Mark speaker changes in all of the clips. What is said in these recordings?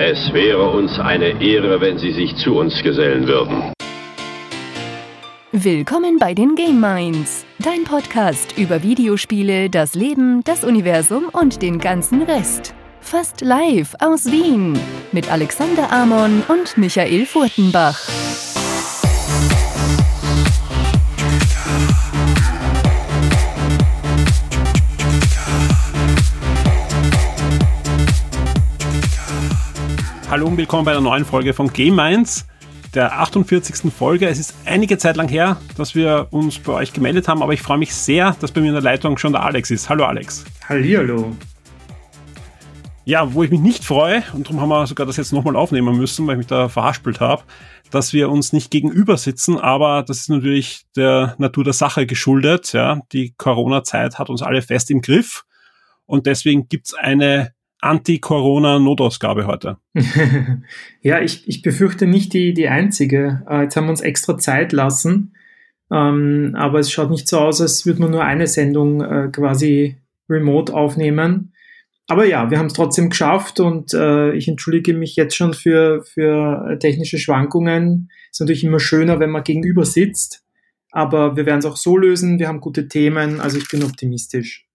Speaker 1: Es wäre uns eine Ehre, wenn Sie sich zu uns gesellen würden.
Speaker 2: Willkommen bei den Game Minds, dein Podcast über Videospiele, das Leben, das Universum und den ganzen Rest. Fast live aus Wien mit Alexander Amon und Michael Furtenbach.
Speaker 3: Hallo und willkommen bei einer neuen Folge von Game Minds, der 48. Folge. Es ist einige Zeit lang her, dass wir uns bei euch gemeldet haben, aber ich freue mich sehr, dass bei mir in der Leitung schon der Alex ist. Hallo Alex.
Speaker 4: Hallihallo.
Speaker 3: Ja, wo ich mich nicht freue, und darum haben wir sogar das jetzt nochmal aufnehmen müssen, weil ich mich da verhaspelt habe, dass wir uns nicht gegenüber sitzen, aber das ist natürlich der Natur der Sache geschuldet. Ja. Die Corona-Zeit hat uns alle fest im Griff und deswegen gibt's eine Anti-Corona-Notausgabe heute.
Speaker 4: ja, ich, ich befürchte nicht die, die einzige. Äh, jetzt haben wir uns extra Zeit lassen, ähm, aber es schaut nicht so aus, als würde man nur eine Sendung äh, quasi remote aufnehmen. Aber ja, wir haben es trotzdem geschafft und äh, ich entschuldige mich jetzt schon für, für technische Schwankungen. Ist natürlich immer schöner, wenn man gegenüber sitzt, aber wir werden es auch so lösen. Wir haben gute Themen, also ich bin optimistisch.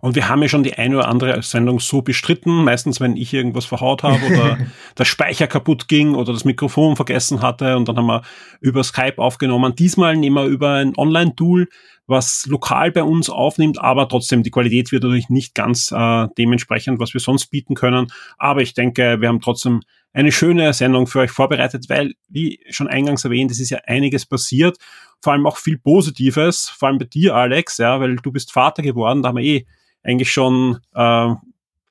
Speaker 3: Und wir haben ja schon die eine oder andere Sendung so bestritten, meistens wenn ich irgendwas verhaut habe oder der Speicher kaputt ging oder das Mikrofon vergessen hatte und dann haben wir über Skype aufgenommen. Diesmal nehmen wir über ein Online-Tool, was lokal bei uns aufnimmt, aber trotzdem die Qualität wird natürlich nicht ganz äh, dementsprechend, was wir sonst bieten können. Aber ich denke, wir haben trotzdem eine schöne Sendung für euch vorbereitet, weil, wie schon eingangs erwähnt, es ist ja einiges passiert, vor allem auch viel Positives, vor allem bei dir, Alex, ja, weil du bist Vater geworden, da haben wir eh eigentlich schon äh,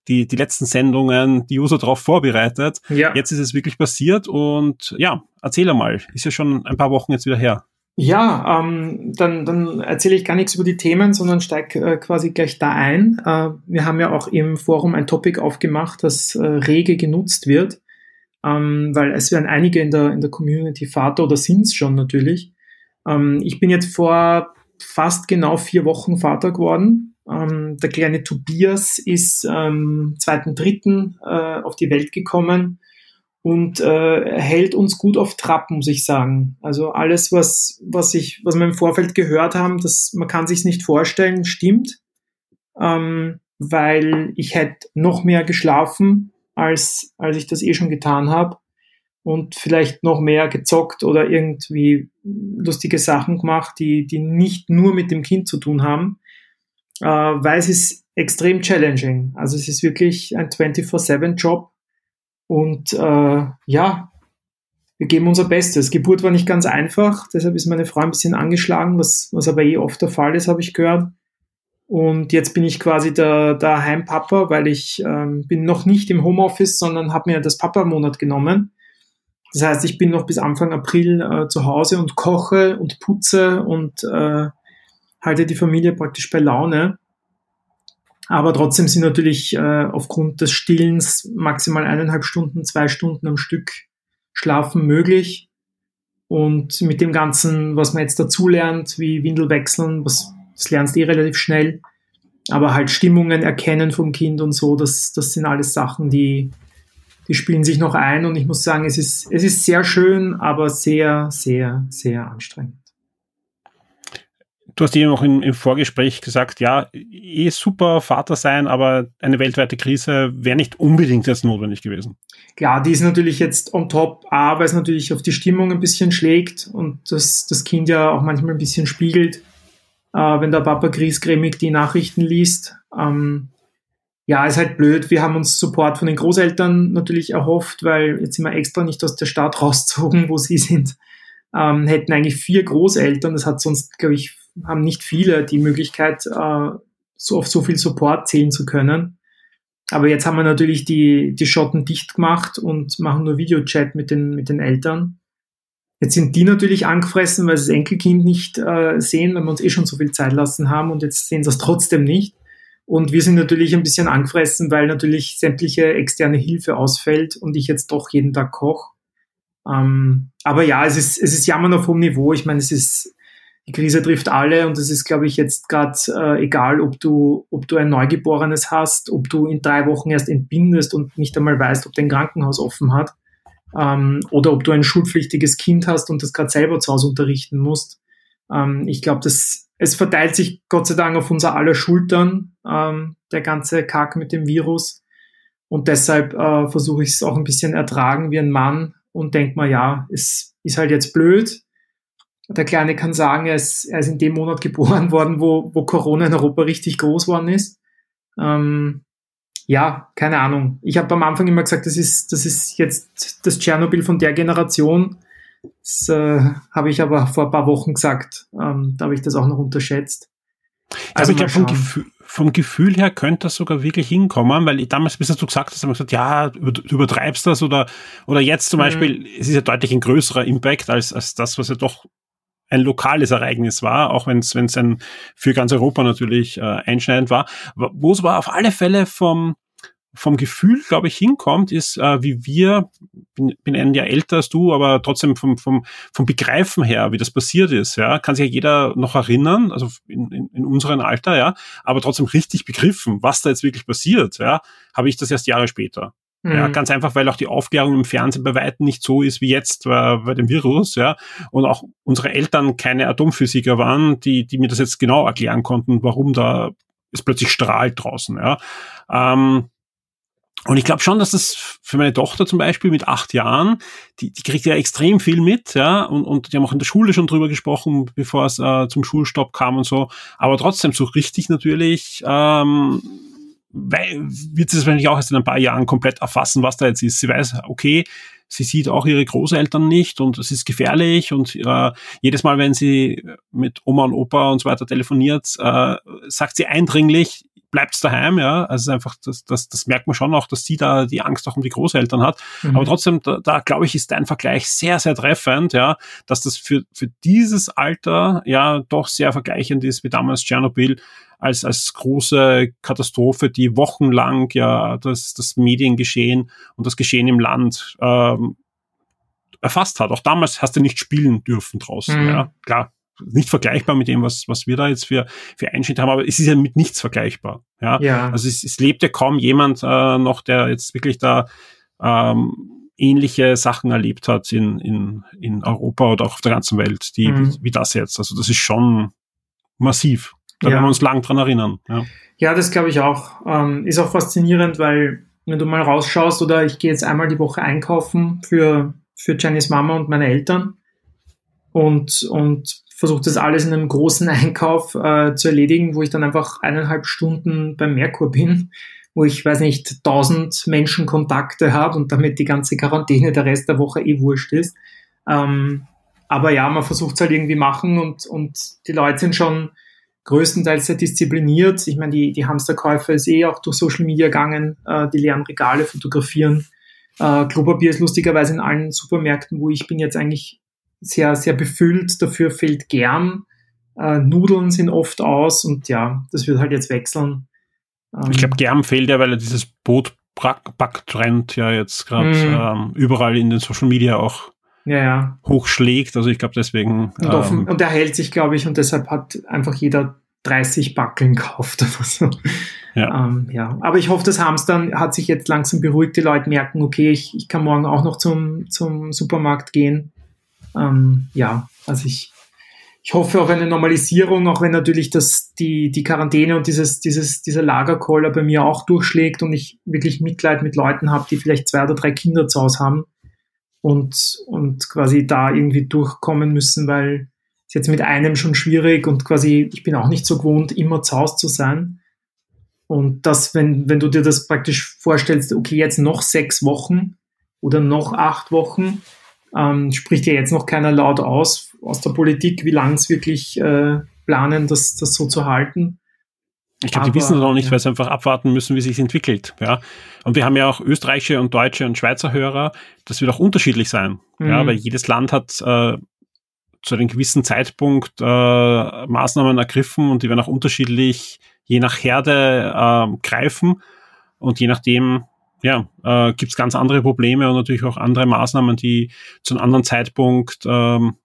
Speaker 3: die, die letzten Sendungen die User darauf vorbereitet. Ja. Jetzt ist es wirklich passiert und ja, erzähl einmal, ist ja schon ein paar Wochen jetzt wieder her.
Speaker 4: Ja, ähm, dann, dann erzähle ich gar nichts über die Themen, sondern steige äh, quasi gleich da ein. Äh, wir haben ja auch im Forum ein Topic aufgemacht, das äh, rege genutzt wird, ähm, weil es werden einige in der, in der Community Vater oder sind es schon natürlich. Ähm, ich bin jetzt vor fast genau vier Wochen Vater geworden ähm, der kleine Tobias ist ähm, 2.3. Äh, auf die Welt gekommen und äh, hält uns gut auf Trab, muss ich sagen. Also alles, was, was, ich, was wir im Vorfeld gehört haben, das, man kann sich nicht vorstellen, stimmt, ähm, weil ich hätte noch mehr geschlafen, als, als ich das eh schon getan habe und vielleicht noch mehr gezockt oder irgendwie lustige Sachen gemacht, die, die nicht nur mit dem Kind zu tun haben äh, weil es ist extrem challenging. Also es ist wirklich ein 24-7-Job und äh, ja, wir geben unser Bestes. Geburt war nicht ganz einfach, deshalb ist meine Frau ein bisschen angeschlagen, was, was aber eh oft der Fall ist, habe ich gehört. Und jetzt bin ich quasi der, der Heimpapa, weil ich ähm, bin noch nicht im Homeoffice, sondern habe mir das Papa-Monat genommen. Das heißt, ich bin noch bis Anfang April äh, zu Hause und koche und putze und äh, halte die Familie praktisch bei Laune. Aber trotzdem sind natürlich äh, aufgrund des Stillens maximal eineinhalb Stunden, zwei Stunden am Stück Schlafen möglich. Und mit dem Ganzen, was man jetzt dazulernt, wie Windel wechseln, was, das lernst du eh relativ schnell. Aber halt Stimmungen erkennen vom Kind und so, das, das sind alles Sachen, die, die spielen sich noch ein. Und ich muss sagen, es ist, es ist sehr schön, aber sehr, sehr, sehr anstrengend.
Speaker 3: Du hast eben auch im, im, Vorgespräch gesagt, ja, eh super Vater sein, aber eine weltweite Krise wäre nicht unbedingt jetzt notwendig gewesen.
Speaker 4: Klar, die ist natürlich jetzt on top, A, weil es natürlich auf die Stimmung ein bisschen schlägt und das, das Kind ja auch manchmal ein bisschen spiegelt, äh, wenn der Papa griesgrämig die Nachrichten liest. Ähm, ja, ist halt blöd. Wir haben uns Support von den Großeltern natürlich erhofft, weil jetzt sind wir extra nicht aus der Stadt rausgezogen, wo sie sind. Ähm, hätten eigentlich vier Großeltern, das hat sonst, glaube ich, haben nicht viele die Möglichkeit, äh, so auf so viel Support zählen zu können. Aber jetzt haben wir natürlich die, die Schotten dicht gemacht und machen nur Videochat mit den, mit den Eltern. Jetzt sind die natürlich angefressen, weil sie das Enkelkind nicht äh, sehen, weil wir uns eh schon so viel Zeit lassen haben und jetzt sehen sie es trotzdem nicht. Und wir sind natürlich ein bisschen angefressen, weil natürlich sämtliche externe Hilfe ausfällt und ich jetzt doch jeden Tag koche. Ähm, aber ja, es ist, es ist Jammern auf hohem Niveau. Ich meine, es ist, die Krise trifft alle und es ist, glaube ich, jetzt gerade äh, egal, ob du, ob du ein Neugeborenes hast, ob du in drei Wochen erst entbindest und nicht einmal weißt, ob dein Krankenhaus offen hat, ähm, oder ob du ein schulpflichtiges Kind hast und das gerade selber zu Hause unterrichten musst. Ähm, ich glaube, das es verteilt sich Gott sei Dank auf unser aller Schultern, ähm, der ganze Kack mit dem Virus. Und deshalb äh, versuche ich es auch ein bisschen ertragen wie ein Mann und denke mal, ja, es ist halt jetzt blöd, der Kleine kann sagen, er ist, er ist in dem Monat geboren worden, wo, wo Corona in Europa richtig groß worden ist. Ähm, ja, keine Ahnung. Ich habe am Anfang immer gesagt, das ist, das ist jetzt das Tschernobyl von der Generation. Das äh, habe ich aber vor ein paar Wochen gesagt. Ähm, da habe ich das auch noch unterschätzt.
Speaker 3: Also, also ich glaube, vom Gefühl, vom Gefühl her könnte das sogar wirklich hinkommen, weil ich damals, bis du gesagt hast, haben wir gesagt, ja, du übertreibst das oder, oder jetzt zum mhm. Beispiel, es ist ja deutlich ein größerer Impact als, als das, was ja doch ein lokales Ereignis war, auch wenn es ein für ganz Europa natürlich äh, einschneidend war. Wo es aber auf alle Fälle vom vom Gefühl, glaube ich, hinkommt, ist, äh, wie wir, bin, bin ein Jahr älter als du, aber trotzdem vom, vom, vom Begreifen her, wie das passiert ist, ja, kann sich ja jeder noch erinnern, also in, in, in unserem Alter, ja, aber trotzdem richtig begriffen, was da jetzt wirklich passiert, ja, habe ich das erst Jahre später. Ja, mhm. ganz einfach, weil auch die Aufklärung im Fernsehen bei weitem nicht so ist wie jetzt bei, bei dem Virus, ja. Und auch unsere Eltern keine Atomphysiker waren, die, die mir das jetzt genau erklären konnten, warum da es plötzlich strahlt draußen, ja. Ähm, und ich glaube schon, dass das für meine Tochter zum Beispiel mit acht Jahren, die, die kriegt ja extrem viel mit, ja, und, und die haben auch in der Schule schon drüber gesprochen, bevor es äh, zum Schulstopp kam und so. Aber trotzdem so richtig natürlich ähm, wird sie das wahrscheinlich auch erst in ein paar Jahren komplett erfassen, was da jetzt ist. Sie weiß, okay, sie sieht auch ihre Großeltern nicht und es ist gefährlich und äh, jedes Mal, wenn sie mit Oma und Opa und so weiter telefoniert, äh, sagt sie eindringlich, bleibt's daheim, ja. Also einfach, das, das, das merkt man schon auch, dass sie da die Angst auch um die Großeltern hat. Mhm. Aber trotzdem, da, da glaube ich, ist dein Vergleich sehr, sehr treffend, ja, dass das für, für dieses Alter ja doch sehr vergleichend ist wie damals Tschernobyl als, als große Katastrophe, die wochenlang ja das, das Mediengeschehen und das Geschehen im Land ähm, erfasst hat. Auch damals hast du nicht spielen dürfen draußen. Mhm. Ja, klar, nicht vergleichbar mit dem, was, was wir da jetzt für, für Einschnitte haben, aber es ist ja mit nichts vergleichbar. Ja, ja. also es, es lebt ja kaum jemand äh, noch, der jetzt wirklich da ähm, ähnliche Sachen erlebt hat in, in, in Europa oder auch auf der ganzen Welt, die, mhm. wie, wie das jetzt. Also das ist schon massiv. Da ja. werden wir uns lang dran erinnern. Ja,
Speaker 4: ja das glaube ich auch. Ähm, ist auch faszinierend, weil wenn du mal rausschaust oder ich gehe jetzt einmal die Woche einkaufen für, für Jennys Mama und meine Eltern und, und versuche das alles in einem großen Einkauf äh, zu erledigen, wo ich dann einfach eineinhalb Stunden beim Merkur bin, wo ich, weiß nicht, tausend Menschen Kontakte habe und damit die ganze Quarantäne der Rest der Woche eh wurscht ist. Ähm, aber ja, man versucht es halt irgendwie machen und, und die Leute sind schon größtenteils sehr diszipliniert. Ich meine, die, die Hamsterkäufe ist eh auch durch Social Media gegangen, äh, die leeren Regale fotografieren. Äh, Klopapier ist lustigerweise in allen Supermärkten, wo ich bin, jetzt eigentlich sehr, sehr befüllt. Dafür fehlt gern. Äh, Nudeln sind oft aus und ja, das wird halt jetzt wechseln.
Speaker 3: Ähm, ich glaube, Germ fehlt ja, weil er dieses Boot-Back-Trend ja jetzt gerade mm. ähm, überall in den Social Media auch ja, ja. hochschlägt. Also ich glaube deswegen.
Speaker 4: Und, offen, ähm, und er hält sich, glaube ich, und deshalb hat einfach jeder 30 Backeln gekauft oder so. Ja. Ähm, ja. Aber ich hoffe, das Hamstern hat sich jetzt langsam beruhigt. Die Leute merken, okay, ich, ich kann morgen auch noch zum, zum Supermarkt gehen. Ähm, ja, also ich, ich hoffe auf eine Normalisierung, auch wenn natürlich das, die, die Quarantäne und dieses, dieses, dieser Lagerkoller bei mir auch durchschlägt und ich wirklich Mitleid mit Leuten habe, die vielleicht zwei oder drei Kinder zu Hause haben und, und quasi da irgendwie durchkommen müssen, weil es jetzt mit einem schon schwierig und quasi, ich bin auch nicht so gewohnt, immer zu Hause zu sein. Und das, wenn, wenn du dir das praktisch vorstellst, okay, jetzt noch sechs Wochen oder noch acht Wochen, ähm, spricht ja jetzt noch keiner laut aus aus der Politik, wie lange es wirklich äh, planen, das, das so zu halten.
Speaker 3: Ich glaube, die wissen es noch nicht, ja. weil sie einfach abwarten müssen, wie sich entwickelt. Ja. Und wir haben ja auch österreichische und deutsche und Schweizer Hörer. Das wird auch unterschiedlich sein. Mhm. Ja, weil jedes Land hat äh, zu einem gewissen Zeitpunkt äh, Maßnahmen ergriffen und die werden auch unterschiedlich je nach Herde äh, greifen. Und je nachdem, ja, äh, gibt es ganz andere Probleme und natürlich auch andere Maßnahmen, die zu einem anderen Zeitpunkt ähm,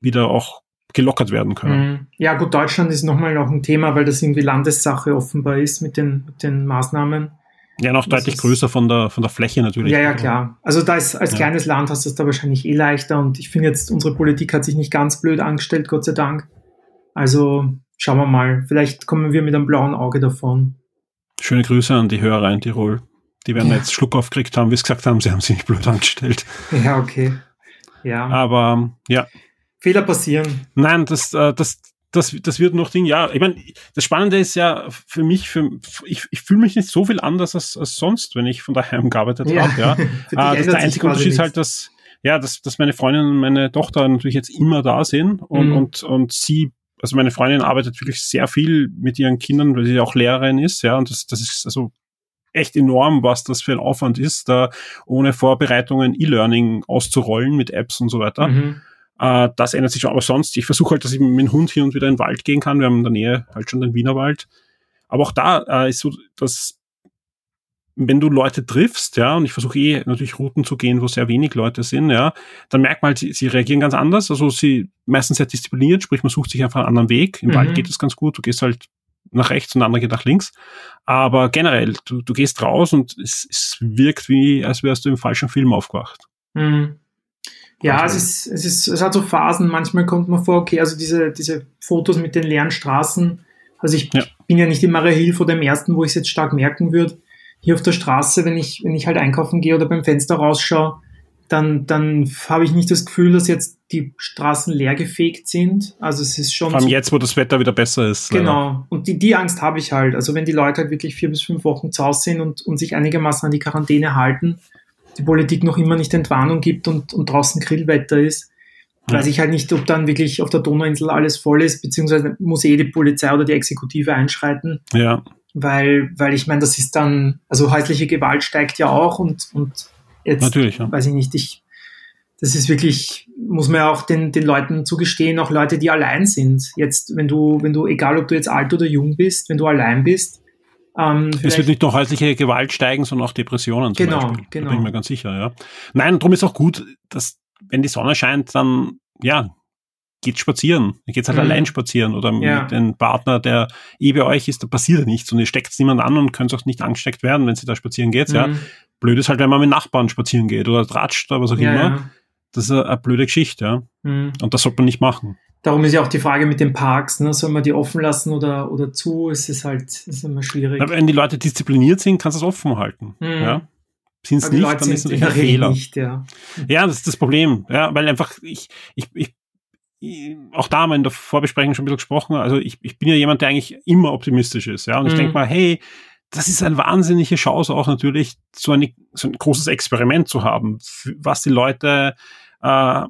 Speaker 3: wieder auch gelockert werden können.
Speaker 4: Mhm. Ja, gut, Deutschland ist nochmal noch ein Thema, weil das irgendwie Landessache offenbar ist mit den, mit den Maßnahmen.
Speaker 3: Ja, noch das deutlich größer von der, von der Fläche natürlich.
Speaker 4: Ja, ja, klar. Also da ist, als ja. kleines Land hast du es da wahrscheinlich eh leichter und ich finde jetzt, unsere Politik hat sich nicht ganz blöd angestellt, Gott sei Dank. Also schauen wir mal. Vielleicht kommen wir mit einem blauen Auge davon.
Speaker 3: Schöne Grüße an die Hörer in Tirol. Die werden ja. jetzt Schluck aufgekriegt haben, wie es gesagt haben, sie haben sich nicht blöd angestellt.
Speaker 4: Ja, okay. Ja.
Speaker 3: Aber ja.
Speaker 4: Fehler passieren.
Speaker 3: Nein, das, äh, das, das, das wird noch Ding, ja. Ich meine, das Spannende ist ja für mich, für, ich, ich fühle mich nicht so viel anders als, als sonst, wenn ich von daheim gearbeitet ja. habe. Ja. äh, das der einzige Unterschied ist halt, dass, ja, dass, dass meine Freundin und meine Tochter natürlich jetzt immer da sind und, mhm. und, und sie also meine Freundin arbeitet wirklich sehr viel mit ihren Kindern, weil sie auch Lehrerin ist, ja, und das, das ist also echt enorm, was das für ein Aufwand ist, da ohne Vorbereitungen E-Learning auszurollen mit Apps und so weiter. Mhm. Äh, das ändert sich schon, aber sonst, ich versuche halt, dass ich mit dem Hund hier und wieder in den Wald gehen kann. Wir haben in der Nähe halt schon den Wienerwald. Aber auch da äh, ist so, dass wenn du Leute triffst, ja, und ich versuche eh natürlich Routen zu gehen, wo sehr wenig Leute sind, ja, dann merkt man halt, sie, sie reagieren ganz anders. Also sie meistens sehr diszipliniert, sprich man sucht sich einfach einen anderen Weg. Im mhm. Wald geht es ganz gut, du gehst halt nach rechts und der andere geht nach links. Aber generell, du, du gehst raus und es, es wirkt wie, als wärst du im falschen Film aufgewacht.
Speaker 4: Mhm. Ja, es ist, es ist, es hat so Phasen. Manchmal kommt man vor, okay, also diese, diese Fotos mit den leeren Straßen. Also ich ja. bin ja nicht in Maria Hill vor dem ersten, wo ich es jetzt stark merken würde hier auf der Straße, wenn ich, wenn ich halt einkaufen gehe oder beim Fenster rausschaue, dann, dann habe ich nicht das Gefühl, dass jetzt die Straßen leer gefegt sind. Also es ist schon.
Speaker 3: Vor allem so, jetzt, wo das Wetter wieder besser ist.
Speaker 4: Genau. Leider. Und die, die Angst habe ich halt. Also wenn die Leute halt wirklich vier bis fünf Wochen zu Hause sind und, und sich einigermaßen an die Quarantäne halten, die Politik noch immer nicht Entwarnung gibt und, und draußen Grillwetter ist, ja. weiß ich halt nicht, ob dann wirklich auf der Donauinsel alles voll ist, beziehungsweise muss eh die Polizei oder die Exekutive einschreiten.
Speaker 3: Ja
Speaker 4: weil, weil ich meine, das ist dann, also häusliche Gewalt steigt ja auch und, und jetzt,
Speaker 3: Natürlich, ja.
Speaker 4: weiß ich nicht, ich, das ist wirklich, muss man ja auch den, den Leuten zugestehen, auch Leute, die allein sind. Jetzt, wenn du, wenn du, egal ob du jetzt alt oder jung bist, wenn du allein bist,
Speaker 3: ähm, es wird nicht nur häusliche Gewalt steigen, sondern auch Depressionen
Speaker 4: zum genau, Beispiel. Genau.
Speaker 3: Da bin ich mir ganz sicher, ja. Nein, darum ist auch gut, dass, wenn die Sonne scheint, dann, ja, geht spazieren. Ihr geht halt mhm. allein spazieren oder ja. mit einem Partner, der eh bei euch ist, da passiert ja nichts und ihr steckt niemand an und könnt auch nicht angesteckt werden, wenn sie da spazieren geht. Mhm. Ja. Blöd ist halt, wenn man mit Nachbarn spazieren geht oder tratscht oder was auch ja, immer. Ja. Das ist eine, eine, blöde Geschichte, ja. Mhm. Und das sollte man nicht machen.
Speaker 4: Darum ist ja auch die Frage mit den Parks, ne? soll man die offen lassen oder, oder zu? Es ist halt, es ist immer schwierig.
Speaker 3: Aber wenn die Leute diszipliniert sind, kannst du es offen halten. Mhm. Ja sind es nicht, dann ist es natürlich ein Fehler. Nicht, ja. ja, das ist das Problem. Ja, weil einfach ich, ich, ich auch da haben wir in der Vorbesprechung schon ein bisschen gesprochen, also ich, ich bin ja jemand, der eigentlich immer optimistisch ist, ja, und mhm. ich denke mal, hey, das ist eine wahnsinnige Chance auch natürlich, so, eine, so ein großes Experiment zu haben, was die Leute äh,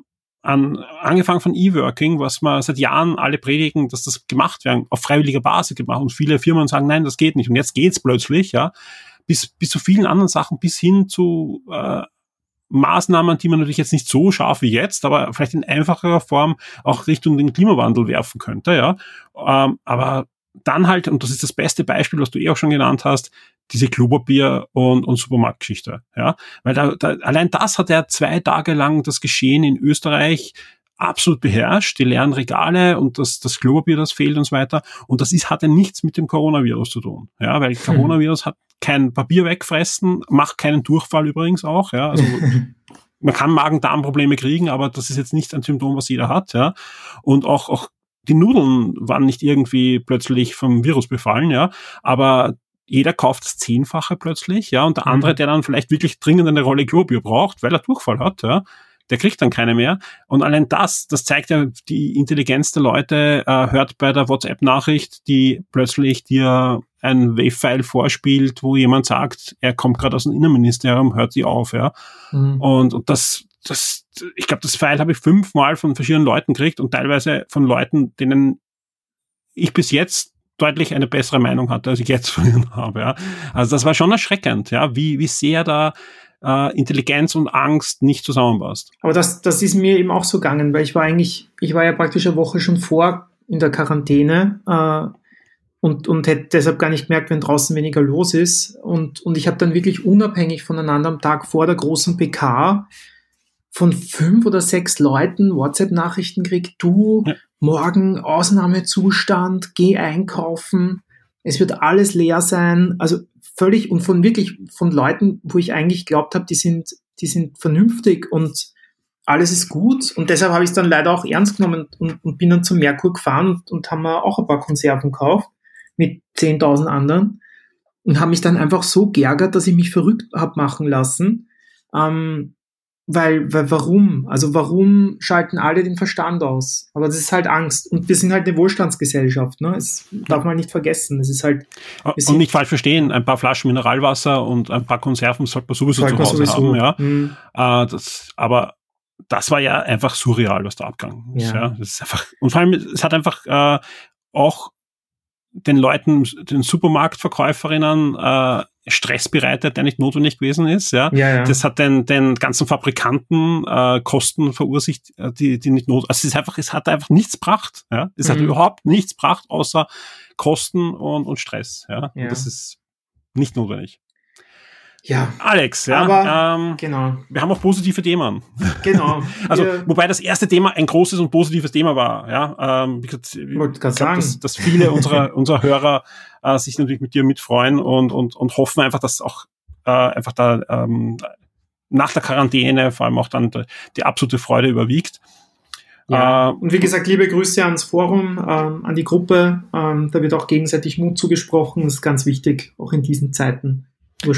Speaker 3: an, angefangen von E-Working, was man seit Jahren alle predigen, dass das gemacht werden, auf freiwilliger Basis gemacht. Und viele Firmen sagen, nein, das geht nicht. Und jetzt geht's plötzlich, ja, bis, bis zu vielen anderen Sachen, bis hin zu äh, Maßnahmen, die man natürlich jetzt nicht so scharf wie jetzt, aber vielleicht in einfacherer Form auch Richtung den Klimawandel werfen könnte, ja. Ähm, aber dann halt, und das ist das beste Beispiel, was du eh auch schon genannt hast, diese Klopapier- und, und Supermarktgeschichte, ja. Weil da, da, allein das hat ja zwei Tage lang das Geschehen in Österreich absolut beherrscht, die leeren Regale und das, das Klopapier, das fehlt und so weiter. Und das ist, hat ja nichts mit dem Coronavirus zu tun. Ja, weil hm. Coronavirus hat kein Papier wegfressen, macht keinen Durchfall übrigens auch, ja. Also man kann Magen-Darm-Probleme kriegen, aber das ist jetzt nicht ein Symptom, was jeder hat, ja. Und auch, auch die Nudeln waren nicht irgendwie plötzlich vom Virus befallen, ja. Aber jeder kauft das Zehnfache plötzlich, ja. Und der andere, mhm. der dann vielleicht wirklich dringend eine Rolle Klopapier braucht, weil er Durchfall hat, ja der kriegt dann keine mehr. Und allein das, das zeigt ja die Intelligenz der Leute, äh, hört bei der WhatsApp-Nachricht, die plötzlich dir ein Wave-File vorspielt, wo jemand sagt, er kommt gerade aus dem Innenministerium, hört die auf, ja. Mhm. Und, und das, das, ich glaube, das File habe ich fünfmal von verschiedenen Leuten gekriegt und teilweise von Leuten, denen ich bis jetzt deutlich eine bessere Meinung hatte, als ich jetzt von ihnen habe. Ja. Also das war schon erschreckend, ja, wie, wie sehr da äh, Intelligenz und Angst nicht zusammenpasst.
Speaker 4: Aber das, das ist mir eben auch so gegangen, weil ich war eigentlich, ich war ja praktisch eine Woche schon vor in der Quarantäne äh, und, und hätte deshalb gar nicht gemerkt, wenn draußen weniger los ist. Und, und ich habe dann wirklich unabhängig voneinander am Tag vor der großen PK von fünf oder sechs Leuten WhatsApp-Nachrichten kriegt, du, ja morgen Ausnahmezustand, geh einkaufen, es wird alles leer sein. Also völlig und von wirklich von Leuten, wo ich eigentlich glaubt habe, die sind, die sind vernünftig und alles ist gut. Und deshalb habe ich es dann leider auch ernst genommen und, und bin dann zum Merkur gefahren und, und haben mir auch ein paar Konserven gekauft mit 10.000 anderen und habe mich dann einfach so geärgert, dass ich mich verrückt habe machen lassen. Ähm, weil, weil, warum? Also warum schalten alle den Verstand aus? Aber das ist halt Angst. Und wir sind halt eine Wohlstandsgesellschaft, ne? Das darf man nicht vergessen. Es ist halt.
Speaker 3: Und nicht falsch verstehen, ein paar Flaschen Mineralwasser und ein paar Konserven sollte man sowieso sollte zu Hause sowieso. haben, ja. Mhm. Äh, das, aber das war ja einfach surreal, was da abgegangen ist. Ja. ja. Das ist einfach, und vor allem, es hat einfach äh, auch den Leuten, den Supermarktverkäuferinnen äh, Stress bereitet, der nicht notwendig gewesen ist. Ja, ja, ja. das hat den, den ganzen Fabrikanten äh, Kosten verursacht, äh, die, die nicht not. Also es ist einfach, es hat einfach nichts gebracht. Ja, es mhm. hat überhaupt nichts gebracht außer Kosten und, und Stress. Ja, ja. Und das ist nicht notwendig.
Speaker 4: Ja.
Speaker 3: Alex, ja.
Speaker 4: Aber, ähm, genau.
Speaker 3: Wir haben auch positive Themen.
Speaker 4: Genau.
Speaker 3: also, wobei das erste Thema ein großes und positives Thema war, ja. Ähm, ich
Speaker 4: glaub, sagen.
Speaker 3: Dass, dass viele unserer, unserer Hörer äh, sich natürlich mit dir mitfreuen und, und, und hoffen einfach, dass auch äh, einfach da ähm, nach der Quarantäne vor allem auch dann die, die absolute Freude überwiegt.
Speaker 4: Ja. Äh, und wie gesagt, liebe Grüße ans Forum, ähm, an die Gruppe. Ähm, da wird auch gegenseitig Mut zugesprochen. Das ist ganz wichtig, auch in diesen Zeiten.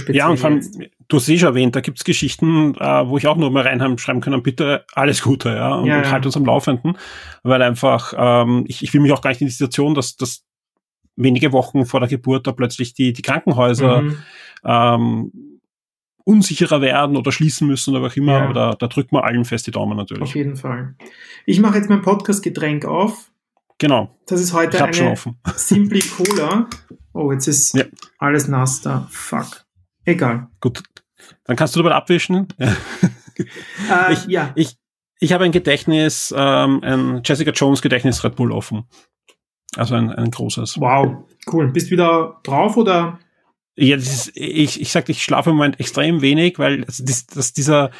Speaker 3: Ja, und vor allem, du hast eh schon erwähnt, da gibt's Geschichten, äh, wo ich auch nur mal reinschreiben können, bitte alles Gute, ja, und, ja, ja. und halt uns am Laufenden, weil einfach, ähm, ich, ich will mich auch gar nicht in die Situation, dass, dass wenige Wochen vor der Geburt da plötzlich die, die Krankenhäuser mhm. ähm, unsicherer werden oder schließen müssen oder was immer, ja. aber da, da drücken wir allen fest die Daumen natürlich.
Speaker 4: Auf jeden Fall. Ich mache jetzt mein Podcast-Getränk auf.
Speaker 3: Genau.
Speaker 4: Das ist heute eine Simply Cola. Oh, jetzt ist ja. alles nass da. Fuck. Egal.
Speaker 3: Gut. Dann kannst du dabei abwischen. äh, ich, ja. ich, ich habe ein Gedächtnis, ähm, ein Jessica Jones Gedächtnis Red Bull offen. Also ein, ein großes.
Speaker 4: Wow, cool. Bist du wieder drauf oder?
Speaker 3: Ja, das ist, ich, ich sagte, ich schlafe im Moment extrem wenig, weil das, das, dieser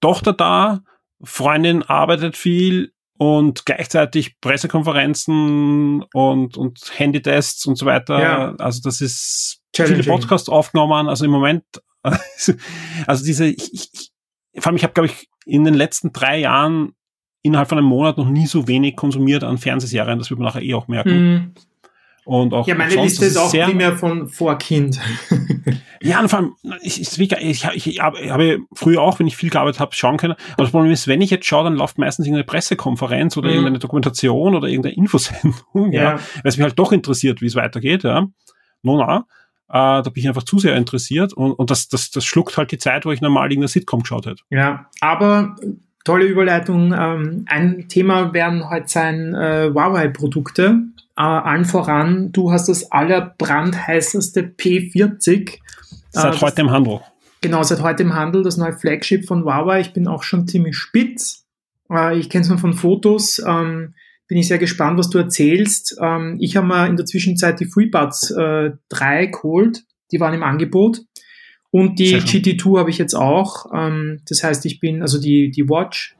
Speaker 3: Tochter da, Freundin arbeitet viel und gleichzeitig Pressekonferenzen und, und Handytests und so weiter. Ja. Also das ist viele Podcasts aufgenommen. Also im Moment, also diese, ich, ich, vor allem ich habe, glaube ich, in den letzten drei Jahren innerhalb von einem Monat noch nie so wenig konsumiert an Fernsehserien, das wird man nachher eh auch merken. Mhm. Und auch
Speaker 4: ja, meine sonst, Liste ist auch sehr, primär von vor Kind.
Speaker 3: ja, und vor allem, ich, ich, ich, ich, ich habe früher auch, wenn ich viel gearbeitet habe, schauen können. Aber das Problem ist, wenn ich jetzt schaue, dann läuft meistens irgendeine Pressekonferenz oder mhm. irgendeine Dokumentation oder irgendeine Infosendung, ja, ja weil es mich halt doch interessiert, wie es weitergeht, ja. No, na. Äh, da bin ich einfach zu sehr interessiert und, und das, das, das schluckt halt die Zeit, wo ich normal irgendeine Sitcom geschaut hätte.
Speaker 4: Ja, aber tolle Überleitung. Ähm, ein Thema werden heute sein äh, Huawei-Produkte. Äh, allen voran, du hast das allerbrandheißeste P40.
Speaker 3: Seit äh, heute im Handel.
Speaker 4: Genau, seit heute im Handel, das neue Flagship von Huawei. Ich bin auch schon ziemlich spitz. Äh, ich kenne es nur von Fotos. Ähm, bin ich sehr gespannt, was du erzählst. Ähm, ich habe mir in der Zwischenzeit die FreeBuds äh, 3 geholt. Die waren im Angebot. Und die GT2 habe ich jetzt auch. Ähm, das heißt, ich bin, also die, die Watch.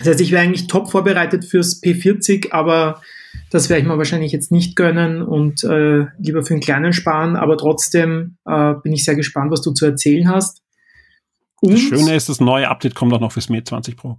Speaker 4: Das heißt, ich wäre eigentlich top vorbereitet fürs P40, aber das werde ich mir wahrscheinlich jetzt nicht gönnen und äh, lieber für einen kleinen sparen. Aber trotzdem äh, bin ich sehr gespannt, was du zu erzählen hast.
Speaker 3: Und das Schöne ist, das neue Update kommt auch noch fürs Mate 20 Pro.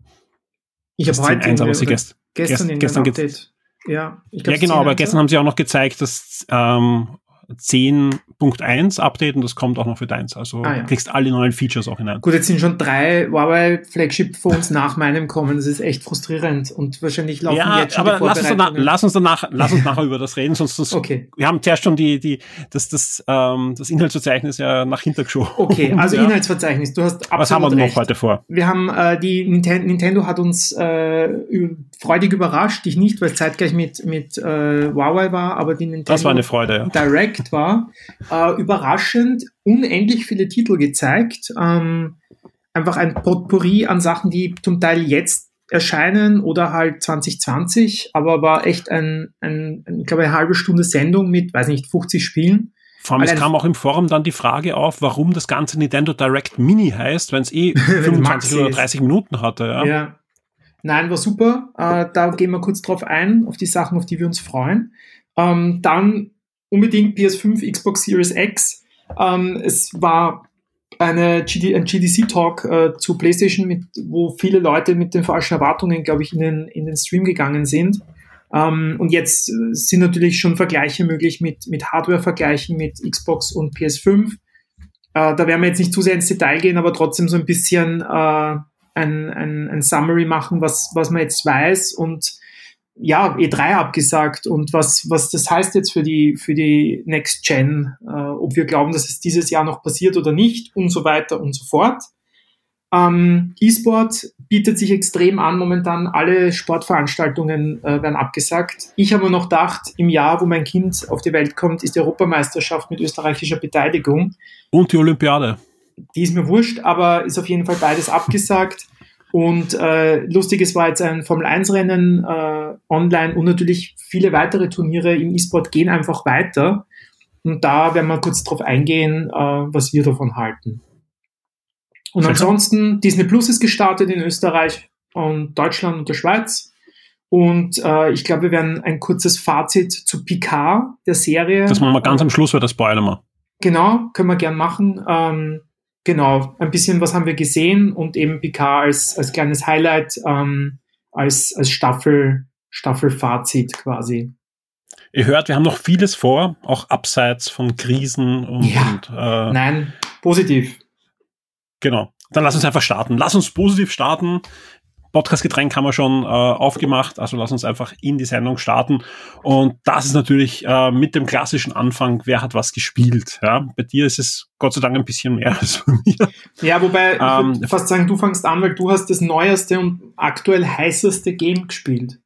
Speaker 4: Ich habe heute
Speaker 3: 1, aber sie gest
Speaker 4: gestern,
Speaker 3: gestern,
Speaker 4: gestern Update. Ja,
Speaker 3: glaub, ja genau, aber gestern haben sie auch noch gezeigt, dass ähm, 10.1 Update und das kommt auch noch für deins. Also ah, ja. du kriegst alle neuen Features auch hinein.
Speaker 4: Gut, jetzt sind schon drei Huawei Flagship Phones nach meinem kommen. Das ist echt frustrierend und wahrscheinlich laufen ja, jetzt schon
Speaker 3: aber die lass uns, danach, lass uns danach, lass uns nachher über das reden, sonst das,
Speaker 4: okay.
Speaker 3: wir haben zuerst schon die, die, das, das, ähm, das Inhaltsverzeichnis ja nach hinter geschoben.
Speaker 4: Okay, also ja. Inhaltsverzeichnis. Du hast absolut
Speaker 3: Was haben wir
Speaker 4: recht.
Speaker 3: noch heute vor?
Speaker 4: Wir haben äh, die Ninten Nintendo hat uns äh, freudig überrascht, dich nicht, weil es zeitgleich mit mit äh, Huawei war, aber die Nintendo
Speaker 3: das war eine Freude, ja.
Speaker 4: Direct war äh, überraschend unendlich viele Titel gezeigt. Ähm, einfach ein Potpourri an Sachen, die zum Teil jetzt erscheinen oder halt 2020, aber war echt ein, ein, ein ich glaube, eine halbe Stunde Sendung mit, weiß nicht, 50 Spielen.
Speaker 3: Vor allem, es kam auch im Forum dann die Frage auf, warum das ganze Nintendo Direct Mini heißt, wenn es eh 25 oder 30 Minuten hatte. Ja.
Speaker 4: ja. Nein, war super. Äh, da gehen wir kurz drauf ein, auf die Sachen, auf die wir uns freuen. Ähm, dann unbedingt PS5, Xbox Series X. Ähm, es war eine GD, ein GDC-Talk äh, zu PlayStation, mit, wo viele Leute mit den falschen Erwartungen, glaube ich, in den, in den Stream gegangen sind. Ähm, und jetzt sind natürlich schon Vergleiche möglich mit, mit Hardware-Vergleichen mit Xbox und PS5. Äh, da werden wir jetzt nicht zu sehr ins Detail gehen, aber trotzdem so ein bisschen äh, ein, ein, ein Summary machen, was, was man jetzt weiß und ja, E3 abgesagt und was, was das heißt jetzt für die, für die Next Gen, äh, ob wir glauben, dass es dieses Jahr noch passiert oder nicht und so weiter und so fort. Ähm, E-Sport bietet sich extrem an momentan. Alle Sportveranstaltungen äh, werden abgesagt. Ich habe noch gedacht, im Jahr, wo mein Kind auf die Welt kommt, ist die Europameisterschaft mit österreichischer Beteiligung.
Speaker 3: Und die Olympiade.
Speaker 4: Die ist mir wurscht, aber ist auf jeden Fall beides abgesagt. Und äh, lustig, es war jetzt ein Formel-1-Rennen äh, online und natürlich viele weitere Turniere im E-Sport gehen einfach weiter. Und da werden wir kurz drauf eingehen, äh, was wir davon halten. Und ansonsten, Disney Plus ist gestartet in Österreich und Deutschland und der Schweiz. Und äh, ich glaube, wir werden ein kurzes Fazit zu Picard, der Serie.
Speaker 3: Das machen wir ganz am Schluss, weil das spoilern wir.
Speaker 4: Genau, können wir gern machen. Ähm, genau, ein bisschen was haben wir gesehen und eben Picard als, als kleines Highlight, ähm, als, als Staffel, Staffelfazit quasi.
Speaker 3: Ihr hört, wir haben noch vieles vor, auch abseits von Krisen und.
Speaker 4: Ja,
Speaker 3: und
Speaker 4: äh, nein, positiv.
Speaker 3: Genau. Dann lass uns einfach starten. Lass uns positiv starten. Podcast-Getränk haben wir schon äh, aufgemacht, also lass uns einfach in die Sendung starten. Und das ist natürlich äh, mit dem klassischen Anfang, wer hat was gespielt. Ja? Bei dir ist es Gott sei Dank ein bisschen mehr als bei mir.
Speaker 4: Ja, wobei ähm, ich würde fast sagen, du fangst an, weil du hast das neueste und aktuell heißeste Game gespielt.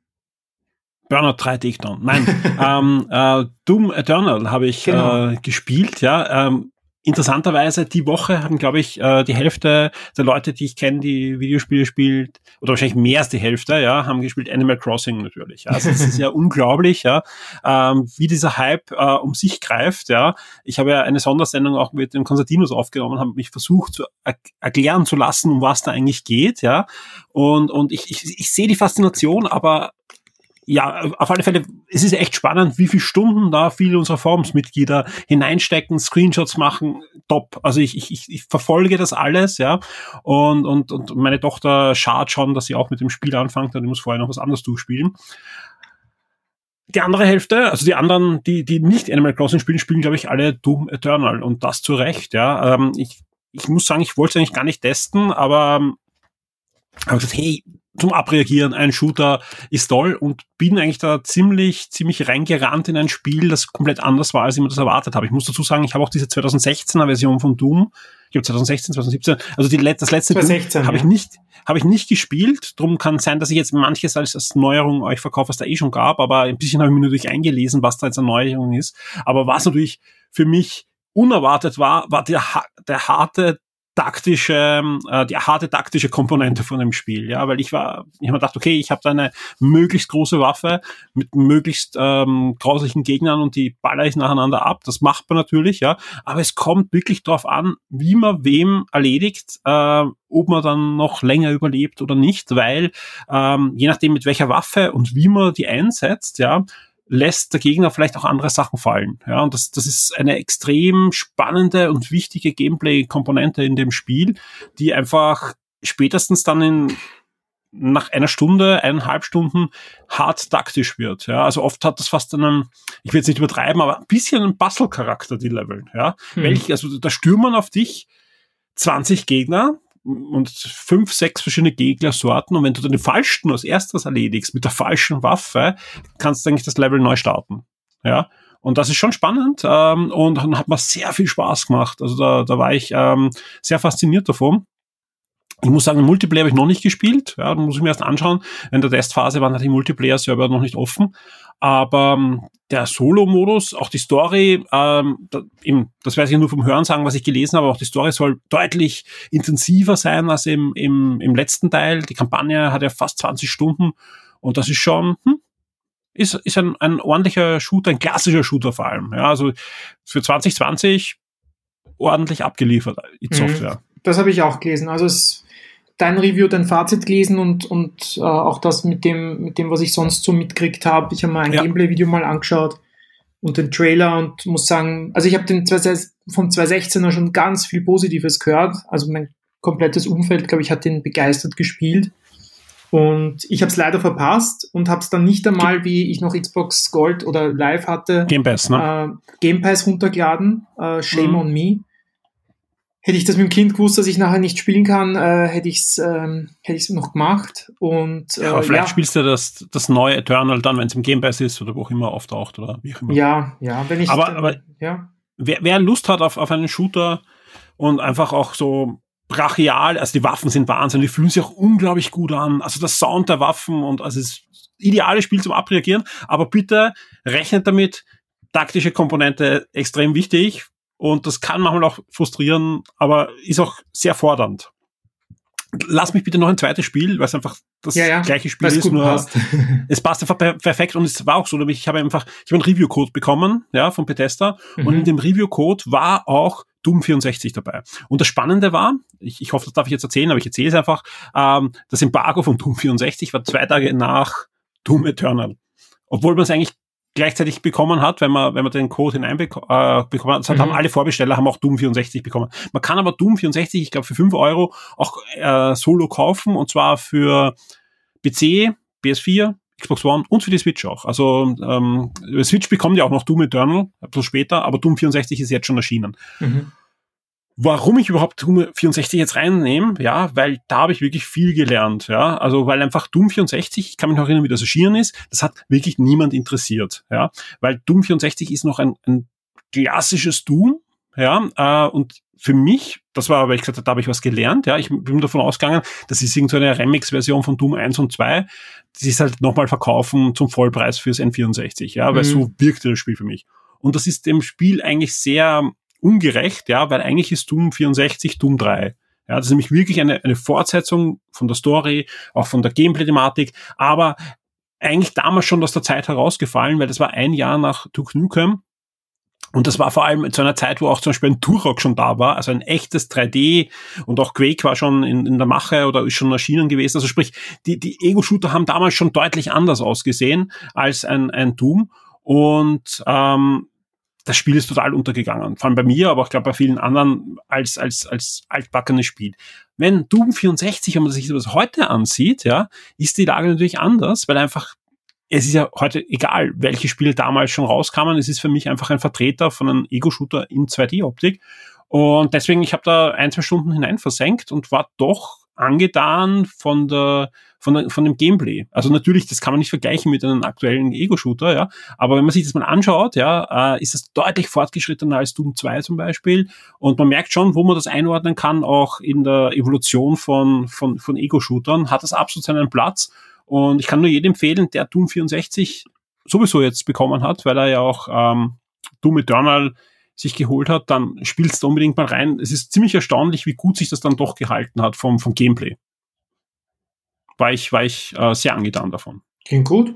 Speaker 3: Burnout 3 Takedown. Nein, ähm, äh, Doom Eternal habe ich genau. äh, gespielt, ja. Ähm, interessanterweise die Woche haben, glaube ich, äh, die Hälfte der Leute, die ich kenne, die Videospiele spielt, oder wahrscheinlich mehr als die Hälfte, ja, haben gespielt Animal Crossing natürlich. Also es ist ja unglaublich, ja, ähm, wie dieser Hype äh, um sich greift. Ja, ich habe ja eine Sondersendung auch mit dem Konstantinus aufgenommen, habe mich versucht zu er erklären zu lassen, um was da eigentlich geht, ja. Und und ich ich, ich sehe die Faszination, aber ja, auf alle Fälle, es ist echt spannend, wie viele Stunden da viele unserer Forumsmitglieder hineinstecken, Screenshots machen, top. Also ich, ich, ich verfolge das alles, ja. Und, und, und meine Tochter schaut schon, dass sie auch mit dem Spiel anfängt und ich muss vorher noch was anderes durchspielen. Die andere Hälfte, also die anderen, die, die nicht Animal Crossing spielen, spielen, glaube ich, alle Doom Eternal und das zu Recht, ja. Ähm, ich, ich muss sagen, ich wollte es eigentlich gar nicht testen, aber ähm, habe gesagt, hey, zum Abreagieren, ein Shooter ist toll und bin eigentlich da ziemlich, ziemlich reingerannt in ein Spiel, das komplett anders war, als ich mir das erwartet habe. Ich muss dazu sagen, ich habe auch diese 2016er Version von Doom, ich glaube 2016, 2017, also die, das letzte 2016, Doom habe ja. ich nicht, habe ich nicht gespielt. Drum kann sein, dass ich jetzt manches als, als Neuerung euch verkaufe, was da eh schon gab, aber ein bisschen habe ich mir natürlich eingelesen, was da jetzt eine Neuerung ist. Aber was natürlich für mich unerwartet war, war der, der harte taktische, äh, die harte taktische Komponente von dem Spiel, ja, weil ich war, ich habe mir gedacht, okay, ich habe da eine möglichst große Waffe mit möglichst ähm, grauslichen Gegnern und die baller ich nacheinander ab. Das macht man natürlich, ja, aber es kommt wirklich darauf an, wie man wem erledigt, äh, ob man dann noch länger überlebt oder nicht, weil ähm, je nachdem mit welcher Waffe und wie man die einsetzt, ja, lässt der Gegner vielleicht auch andere Sachen fallen. Ja, und das, das ist eine extrem spannende und wichtige Gameplay-Komponente in dem Spiel, die einfach spätestens dann in nach einer Stunde, eineinhalb Stunden hart taktisch wird. Ja, also oft hat das fast einen, ich will jetzt nicht übertreiben, aber ein bisschen einen Puzzle-Charakter, die Level. Ja, hm. welch, also da stürmen auf dich 20 Gegner, und fünf, sechs verschiedene Gegnersorten und wenn du dann den falschen als erstes erledigst mit der falschen Waffe, kannst du eigentlich das Level neu starten. Ja. Und das ist schon spannend ähm, und dann hat mir sehr viel Spaß gemacht. Also da, da war ich ähm, sehr fasziniert davon. Ich muss sagen, Multiplayer habe ich noch nicht gespielt. Ja, da muss ich mir erst anschauen. In der Testphase waren halt die Multiplayer-Server noch nicht offen. Aber ähm, der Solo-Modus, auch die Story, ähm, da, eben, das weiß ich nur vom Hören sagen, was ich gelesen habe, auch die Story soll deutlich intensiver sein als im, im, im letzten Teil. Die Kampagne hat ja fast 20 Stunden und das ist schon, hm, ist, ist ein, ein ordentlicher Shooter, ein klassischer Shooter vor allem. Ja, also für 2020 ordentlich abgeliefert, die mhm.
Speaker 4: Das habe ich auch gelesen. Also es dein Review, dein Fazit gelesen und, und äh, auch das mit dem, mit dem, was ich sonst so mitgekriegt habe. Ich habe mal ein ja. Gameplay-Video mal angeschaut und den Trailer und muss sagen, also ich habe den vom 2016er schon ganz viel Positives gehört. Also mein komplettes Umfeld, glaube ich, hat den begeistert gespielt. Und ich habe es leider verpasst und habe es dann nicht einmal, wie ich noch Xbox Gold oder Live hatte,
Speaker 3: Game Pass, ne?
Speaker 4: äh, Game Pass runtergeladen. Äh, shame mhm. on me. Hätte ich das mit dem Kind gewusst, dass ich nachher nicht spielen kann, äh, hätte ich es ähm, hätte ich's noch gemacht. Und,
Speaker 3: äh, ja, aber vielleicht ja. spielst du das, das neue Eternal dann, wenn es im Game Pass ist oder wo auch immer auftaucht oder wie auch immer.
Speaker 4: Ja, ja, wenn ich.
Speaker 3: Aber, dann, aber ja. wer, wer Lust hat auf, auf einen Shooter und einfach auch so brachial, also die Waffen sind Wahnsinn, die fühlen sich auch unglaublich gut an. Also das Sound der Waffen und also es ist ideales Spiel zum Abreagieren, aber bitte rechnet damit, taktische Komponente extrem wichtig und das kann manchmal auch frustrieren, aber ist auch sehr fordernd. Lass mich bitte noch ein zweites Spiel, weil es einfach das ja, ja, gleiche Spiel ist, nur passt. es passt einfach perfekt und es war auch so, ich habe einfach, ich habe einen Review-Code bekommen, ja, von Bethesda mhm. und in dem Review-Code war auch Doom 64 dabei. Und das Spannende war, ich, ich hoffe, das darf ich jetzt erzählen, aber ich erzähle es einfach, ähm, das Embargo von Doom 64 war zwei Tage nach Doom Eternal. Obwohl man es eigentlich gleichzeitig bekommen hat, wenn man, wenn man den Code hineinbekommen äh, bekommen hat. Das mhm. haben alle Vorbesteller haben auch Doom 64 bekommen. Man kann aber Doom 64, ich glaube, für 5 Euro auch äh, solo kaufen und zwar für PC, PS4, Xbox One und für die Switch auch. Also ähm, Switch bekommt ja auch noch Doom Eternal, ein bisschen später, aber Doom 64 ist jetzt schon erschienen. Mhm. Warum ich überhaupt Doom 64 jetzt reinnehme, ja, weil da habe ich wirklich viel gelernt, ja, also weil einfach Doom 64, ich kann mich noch erinnern, wie das erschienen ist, das hat wirklich niemand interessiert, ja, weil Doom 64 ist noch ein, ein klassisses Doom, ja, äh, und für mich, das war aber, ich gesagt da habe ich was gelernt, ja, ich bin davon ausgegangen, das ist irgendeine so Remix-Version von Doom 1 und 2, das ist halt nochmal verkaufen zum Vollpreis fürs N64, ja, weil mhm. so wirkte das Spiel für mich. Und das ist dem Spiel eigentlich sehr ungerecht, ja, weil eigentlich ist Doom 64 Doom 3. Ja, das ist nämlich wirklich eine, eine Fortsetzung von der Story, auch von der Gameplay-Thematik, aber eigentlich damals schon aus der Zeit herausgefallen, weil das war ein Jahr nach Duke Nukem und das war vor allem zu einer Zeit, wo auch zum Beispiel ein Turok schon da war, also ein echtes 3D und auch Quake war schon in, in der Mache oder ist schon erschienen gewesen. Also sprich, die, die Ego-Shooter haben damals schon deutlich anders ausgesehen als ein, ein Doom. Und ähm, das Spiel ist total untergegangen. Vor allem bei mir, aber ich glaube bei vielen anderen als, als, als altbackenes Spiel. Wenn Doom 64, wenn man sich das heute ansieht, ja, ist die Lage natürlich anders, weil einfach es ist ja heute egal, welche Spiele damals schon rauskamen. Es ist für mich einfach ein Vertreter von einem Ego-Shooter in 2D-Optik. Und deswegen, ich habe da ein, zwei Stunden hinein versenkt und war doch angetan von der, von, von dem Gameplay. Also natürlich, das kann man nicht vergleichen mit einem aktuellen Ego-Shooter, ja. Aber wenn man sich das mal anschaut, ja, äh, ist es deutlich fortgeschrittener als Doom 2 zum Beispiel. Und man merkt schon, wo man das einordnen kann, auch in der Evolution von, von, von Ego-Shootern, hat das absolut seinen Platz. Und ich kann nur jedem empfehlen, der Doom 64 sowieso jetzt bekommen hat, weil er ja auch ähm, Doom Eternal sich geholt hat, dann spielst du unbedingt mal rein. Es ist ziemlich erstaunlich, wie gut sich das dann doch gehalten hat vom, vom Gameplay. War ich, war ich äh, sehr angetan davon.
Speaker 4: Klingt gut.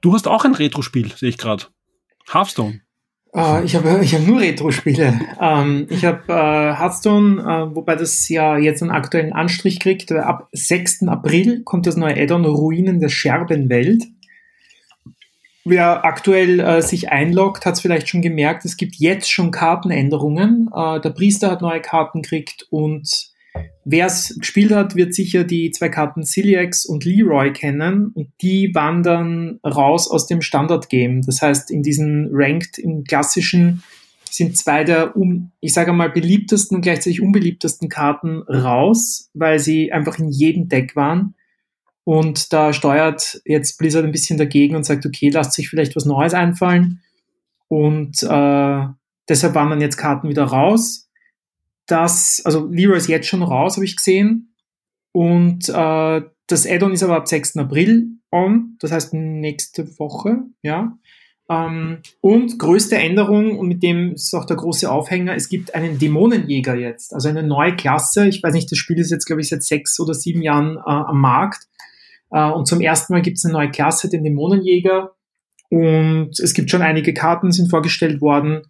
Speaker 3: Du hast auch ein Retro-Spiel, sehe ich gerade. Hearthstone.
Speaker 4: Uh, ich habe ich hab nur Retro-Spiele. Ähm, ich habe äh, Hearthstone, äh, wobei das ja jetzt einen aktuellen Anstrich kriegt. Ab 6. April kommt das neue Addon Ruinen der Scherbenwelt. Wer aktuell äh, sich einloggt, hat es vielleicht schon gemerkt, es gibt jetzt schon Kartenänderungen. Äh, der Priester hat neue Karten gekriegt und Wer es gespielt hat, wird sicher die zwei Karten Ciliax und Leroy kennen und die wandern raus aus dem Standard-Game. Das heißt, in diesen Ranked, im klassischen, sind zwei der, ich sage mal, beliebtesten und gleichzeitig unbeliebtesten Karten raus, weil sie einfach in jedem Deck waren. Und da steuert jetzt Blizzard ein bisschen dagegen und sagt, okay, lasst sich vielleicht was Neues einfallen. Und äh, deshalb wandern jetzt Karten wieder raus das, also Leroy ist jetzt schon raus, habe ich gesehen. Und äh, das Add-on ist aber ab 6. April on, das heißt nächste Woche, ja. Ähm, und größte Änderung, und mit dem ist auch der große Aufhänger, es gibt einen Dämonenjäger jetzt, also eine neue Klasse. Ich weiß nicht, das Spiel ist jetzt, glaube ich, seit sechs oder sieben Jahren äh, am Markt. Äh, und zum ersten Mal gibt es eine neue Klasse, den Dämonenjäger. Und es gibt schon einige Karten, sind vorgestellt worden.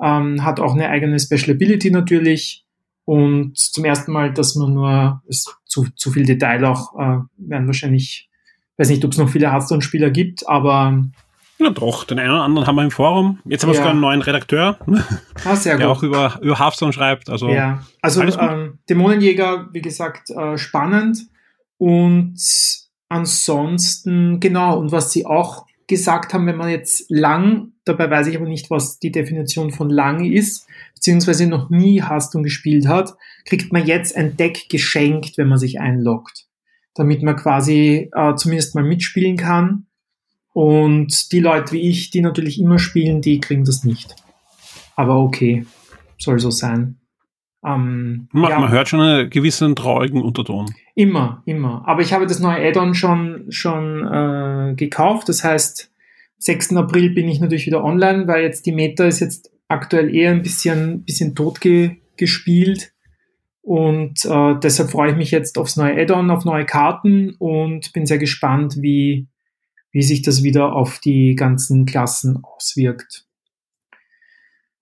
Speaker 4: Ähm, hat auch eine eigene Special Ability natürlich. Und zum ersten Mal, dass man nur ist zu, zu viel Detail auch äh, werden wahrscheinlich, weiß nicht, ob es noch viele Hearthstone-Spieler gibt, aber
Speaker 3: ja, doch, den einen oder anderen haben wir im Forum. Jetzt haben wir ja. sogar einen neuen Redakteur,
Speaker 4: ah, sehr
Speaker 3: der auch über, über Hearthstone schreibt. Also,
Speaker 4: ja, also ähm, Dämonenjäger, wie gesagt, äh, spannend. Und ansonsten, genau, und was sie auch gesagt haben, wenn man jetzt lang, dabei weiß ich aber nicht, was die Definition von lang ist, beziehungsweise noch nie Hearthstone gespielt hat, kriegt man jetzt ein Deck geschenkt, wenn man sich einloggt. Damit man quasi äh, zumindest mal mitspielen kann und die Leute wie ich, die natürlich immer spielen, die kriegen das nicht. Aber okay, soll so sein.
Speaker 3: Ähm, man, ja. man, hört schon einen gewissen traurigen Unterton.
Speaker 4: Immer, immer. Aber ich habe das neue Add-on schon, schon äh, gekauft. Das heißt, 6. April bin ich natürlich wieder online, weil jetzt die Meta ist jetzt aktuell eher ein bisschen, bisschen tot ge gespielt. Und äh, deshalb freue ich mich jetzt aufs neue Add-on, auf neue Karten und bin sehr gespannt, wie, wie sich das wieder auf die ganzen Klassen auswirkt.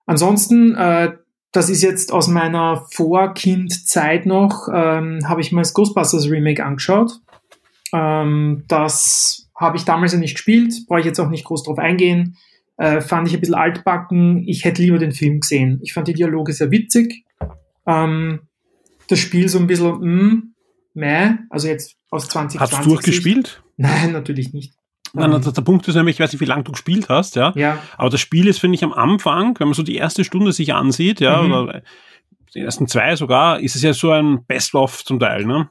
Speaker 4: Ansonsten, äh, das ist jetzt aus meiner Vorkindzeit noch, ähm, habe ich mal das Ghostbusters Remake angeschaut. Ähm, das habe ich damals ja nicht gespielt, brauche ich jetzt auch nicht groß drauf eingehen. Äh, fand ich ein bisschen altbacken. Ich hätte lieber den Film gesehen. Ich fand die Dialoge sehr witzig. Ähm, das Spiel so ein bisschen, mm, meh, also jetzt aus 2020.
Speaker 3: Hast du durchgespielt?
Speaker 4: Nein, natürlich nicht.
Speaker 3: Nein, der, der Punkt ist nämlich, ich weiß nicht, wie lange du gespielt hast, ja.
Speaker 4: ja.
Speaker 3: Aber das Spiel ist, finde ich, am Anfang, wenn man so die erste Stunde sich ansieht, ja, mhm. oder die ersten zwei sogar, ist es ja so ein Best-of zum Teil, ne?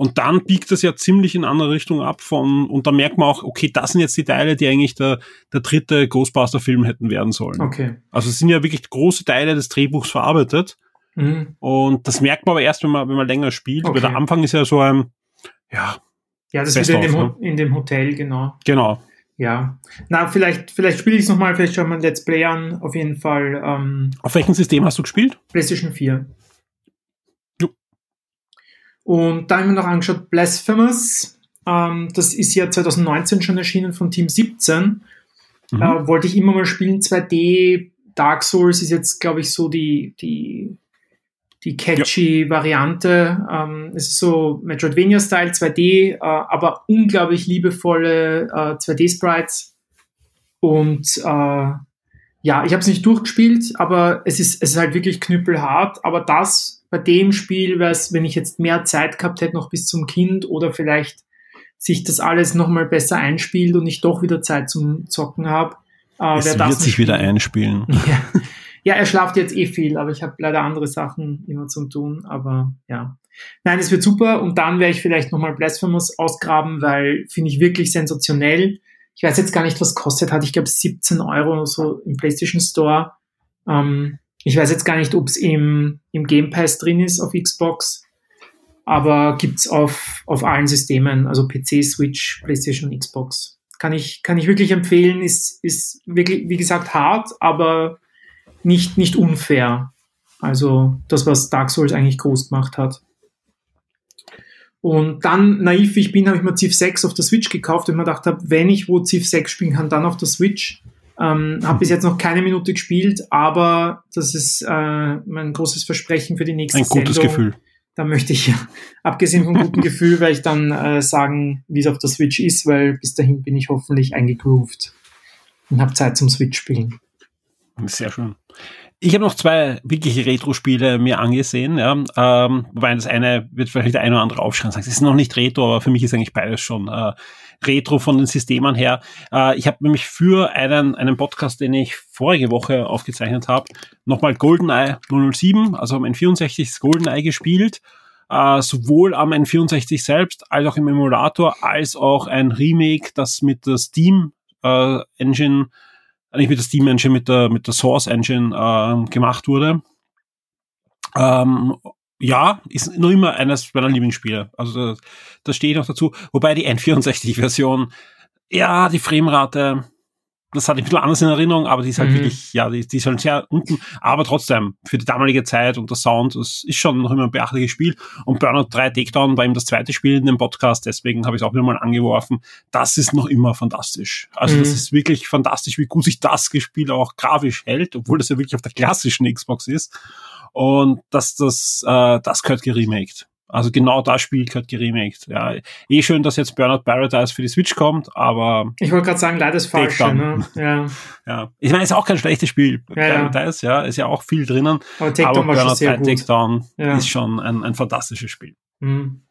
Speaker 3: Und dann biegt das ja ziemlich in andere Richtung ab von, und da merkt man auch, okay, das sind jetzt die Teile, die eigentlich der, der dritte Ghostbuster-Film hätten werden sollen.
Speaker 4: Okay.
Speaker 3: Also es sind ja wirklich große Teile des Drehbuchs verarbeitet. Mhm. Und das merkt man aber erst, wenn man, wenn man länger spielt. Okay. Weil der Anfang ist ja so ein, ja,
Speaker 4: ja, das ist in, dem, ne? in dem Hotel, genau.
Speaker 3: Genau.
Speaker 4: Ja. Na, vielleicht, vielleicht spiele ich es nochmal, vielleicht schauen wir ein Let's Play an. Auf jeden Fall. Ähm,
Speaker 3: Auf welchem System hast du gespielt?
Speaker 4: PlayStation 4. Und da haben wir noch angeschaut Blasphemous. Ähm, das ist ja 2019 schon erschienen von Team 17. Mhm. Äh, wollte ich immer mal spielen. 2D Dark Souls ist jetzt, glaube ich, so die, die die catchy ja. Variante. Ähm, es ist so Metroidvania-Style, 2D, äh, aber unglaublich liebevolle äh, 2D-Sprites. Und äh, ja, ich habe es nicht durchgespielt, aber es ist, es ist halt wirklich knüppelhart. Aber das bei dem Spiel wäre es, wenn ich jetzt mehr Zeit gehabt hätte, noch bis zum Kind oder vielleicht sich das alles nochmal besser einspielt und ich doch wieder Zeit zum Zocken habe.
Speaker 3: Äh, es wird sich wieder einspielen.
Speaker 4: Ja. Ja, er schlaft jetzt eh viel, aber ich habe leider andere Sachen immer zum tun. Aber ja. Nein, es wird super. Und dann werde ich vielleicht nochmal Blasphemous ausgraben, weil finde ich wirklich sensationell. Ich weiß jetzt gar nicht, was kostet hat. Ich glaube 17 Euro oder so im PlayStation Store. Ähm, ich weiß jetzt gar nicht, ob es im, im Game Pass drin ist auf Xbox. Aber gibt's auf, auf allen Systemen, also PC, Switch, PlayStation, Xbox. Kann ich, kann ich wirklich empfehlen, ist, ist wirklich, wie gesagt, hart, aber nicht, nicht unfair. Also das, was Dark Souls eigentlich groß gemacht hat. Und dann, naiv wie ich bin, habe ich mir Civ 6 auf der Switch gekauft und mir gedacht habe, wenn ich wo Civ 6 spielen kann, dann auf der Switch. Ähm, habe bis jetzt noch keine Minute gespielt, aber das ist äh, mein großes Versprechen für die nächste
Speaker 3: Ein gutes
Speaker 4: Sendung.
Speaker 3: Gefühl.
Speaker 4: Da möchte ich, abgesehen vom guten Gefühl, werde ich dann äh, sagen, wie es auf der Switch ist, weil bis dahin bin ich hoffentlich eingegroovt und habe Zeit zum Switch spielen.
Speaker 3: Sehr schön. Ich habe noch zwei wirkliche Retro-Spiele mir angesehen. Ja. Ähm, wobei das eine wird vielleicht der eine oder andere aufschreien und sagen, es ist noch nicht Retro, aber für mich ist eigentlich beides schon äh, Retro von den Systemen her. Äh, ich habe nämlich für einen, einen Podcast, den ich vorige Woche aufgezeichnet habe, nochmal GoldenEye 007, also am N64 GoldenEye gespielt. Äh, sowohl am N64 selbst als auch im Emulator, als auch ein Remake, das mit der Steam äh, Engine eigentlich mit der Steam Engine, mit der, mit der Source Engine ähm, gemacht wurde. Ähm, ja, ist noch immer eines meiner Lieblingsspiele. Also da, da stehe ich noch dazu. Wobei die N64-Version, ja, die Framerate das hatte ich ein bisschen anders in Erinnerung, aber die ist halt
Speaker 4: Mhm.
Speaker 3: wirklich, ja, die, die ist halt sehr unten, aber trotzdem, für die damalige Zeit und der Sound, das ist schon noch immer ein beachtliches Spiel. Und Burnout 3 Takedown war eben das zweite Spiel in dem Podcast, deswegen habe ich es auch wieder mal angeworfen. Das ist noch immer fantastisch. Also das
Speaker 4: Mhm.
Speaker 3: ist wirklich fantastisch, wie gut sich das Spiel auch grafisch hält, obwohl das ja wirklich auf der klassischen Xbox ist. Und dass das, äh, das gehört geremaked. Also genau das Spiel gehört geremaked. Ja, eh schön, dass jetzt Burnout Paradise für die Switch kommt, aber
Speaker 4: Ich wollte gerade sagen, leider das Falsche.
Speaker 3: Takedown.
Speaker 4: Ne? Ja,
Speaker 3: ja, ich meine, ist auch kein schlechtes Spiel.
Speaker 4: Ja.
Speaker 3: Paradise, ja, ist ja auch viel drinnen.
Speaker 4: aber Takedown war schon
Speaker 3: Burnout
Speaker 4: sehr
Speaker 3: 3
Speaker 4: gut.
Speaker 3: Takedown
Speaker 4: Ja.
Speaker 3: ist schon ein, ein fantastisches Spiel.
Speaker 4: Mhm.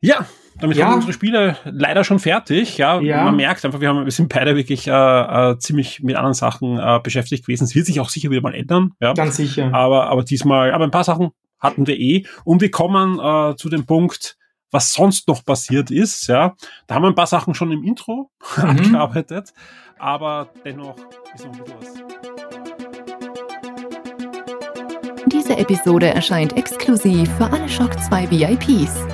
Speaker 3: Ja, damit
Speaker 4: Ja.
Speaker 3: haben wir unsere Spiele leider schon fertig. Ja,
Speaker 4: Ja.
Speaker 3: man merkt einfach, wir, haben, wir sind beide wirklich äh, äh, ziemlich mit anderen Sachen äh, beschäftigt gewesen. Es wird sich auch sicher wieder mal ändern. Ja,
Speaker 4: Ganz sicher.
Speaker 3: aber aber diesmal, aber ein paar Sachen hatten wir eh. Und wir kommen äh, zu dem Punkt, was sonst noch passiert ist. Ja, da haben wir ein paar Sachen schon im Intro
Speaker 4: Mhm.
Speaker 3: abgearbeitet, aber dennoch ist noch ein bisschen was.
Speaker 2: Diese Episode erscheint exklusiv für alle Shock 2 VIPs.